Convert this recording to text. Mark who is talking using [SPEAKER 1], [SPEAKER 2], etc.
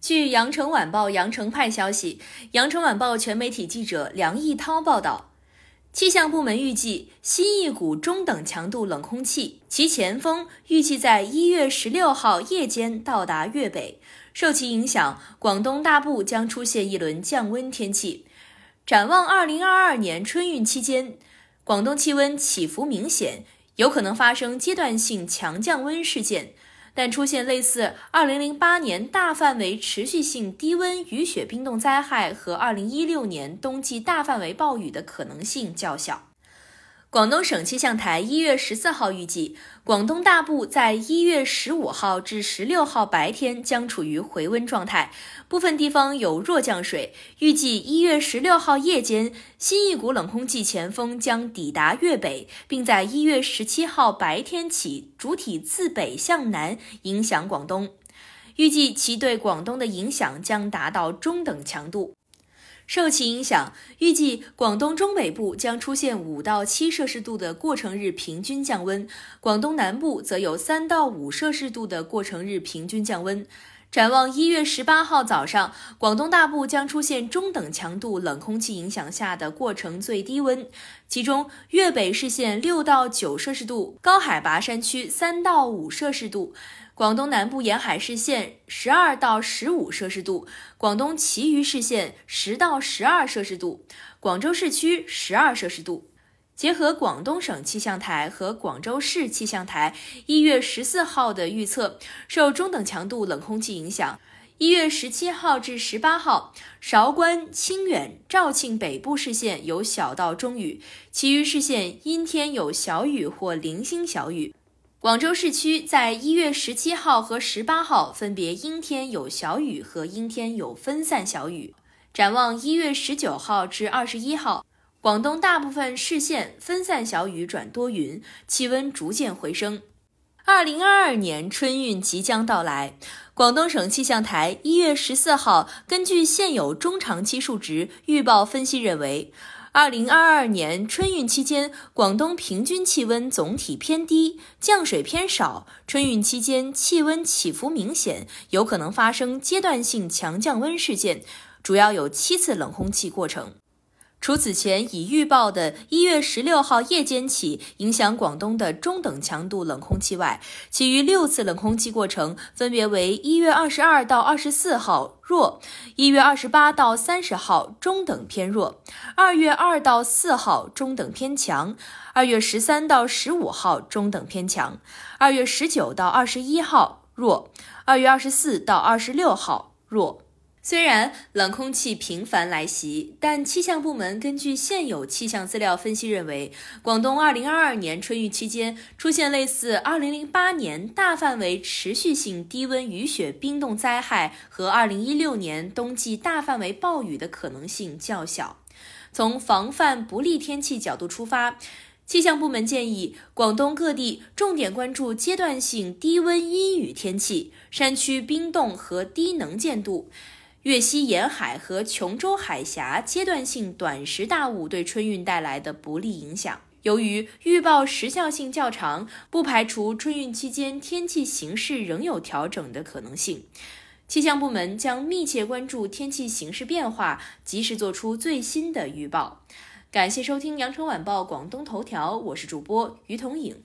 [SPEAKER 1] 据《羊城晚报》羊城派消息，《羊城晚报》全媒体记者梁毅涛报道，气象部门预计，新一股中等强度冷空气其前锋预计在一月十六号夜间到达粤北，受其影响，广东大部将出现一轮降温天气。展望二零二二年春运期间，广东气温起伏明显。有可能发生阶段性强降温事件，但出现类似2008年大范围持续性低温雨雪冰冻灾害和2016年冬季大范围暴雨的可能性较小。广东省气象台一月十四号预计，广东大部在一月十五号至十六号白天将处于回温状态，部分地方有弱降水。预计一月十六号夜间，新一股冷空气前锋将抵达粤北，并在一月十七号白天起主体自北向南影响广东。预计其对广东的影响将达到中等强度。受其影响，预计广东中北部将出现五到七摄氏度的过程日平均降温，广东南部则有三到五摄氏度的过程日平均降温。展望一月十八号早上，广东大部将出现中等强度冷空气影响下的过程最低温，其中粤北市县六到九摄氏度，高海拔山区三到五摄氏度。广东南部沿海市县十二到十五摄氏度，广东其余市县十到十二摄氏度，广州市区十二摄氏度。结合广东省气象台和广州市气象台一月十四号的预测，受中等强度冷空气影响，一月十七号至十八号，韶关、清远、肇庆北部市县有小到中雨，其余市县阴天有小雨或零星小雨。广州市区在一月十七号和十八号分别阴天有小雨和阴天有分散小雨。展望一月十九号至二十一号，广东大部分市县分散小雨转多云，气温逐渐回升。二零二二年春运即将到来，广东省气象台一月十四号根据现有中长期数值预报分析认为。二零二二年春运期间，广东平均气温总体偏低，降水偏少。春运期间气温起伏明显，有可能发生阶段性强降温事件，主要有七次冷空气过程。除此前已预报的一月十六号夜间起影响广东的中等强度冷空气外，其余六次冷空气过程分别为一月二十二到二十四号弱，一月二十八到三十号中等偏弱，二月二到四号中等偏强，二月十三到十五号中等偏强，二月十九到二十一号弱，二月二十四到二十六号弱。虽然冷空气频繁来袭，但气象部门根据现有气象资料分析认为，广东2022年春运期间出现类似2008年大范围持续性低温雨雪冰冻灾害和2016年冬季大范围暴雨的可能性较小。从防范不利天气角度出发，气象部门建议广东各地重点关注阶段性低温阴雨天气、山区冰冻和低能见度。粤西沿海和琼州海峡阶段性短时大雾对春运带来的不利影响，由于预报时效性较长，不排除春运期间天气形势仍有调整的可能性。气象部门将密切关注天气形势变化，及时做出最新的预报。感谢收听羊城晚报广东头条，我是主播于彤颖。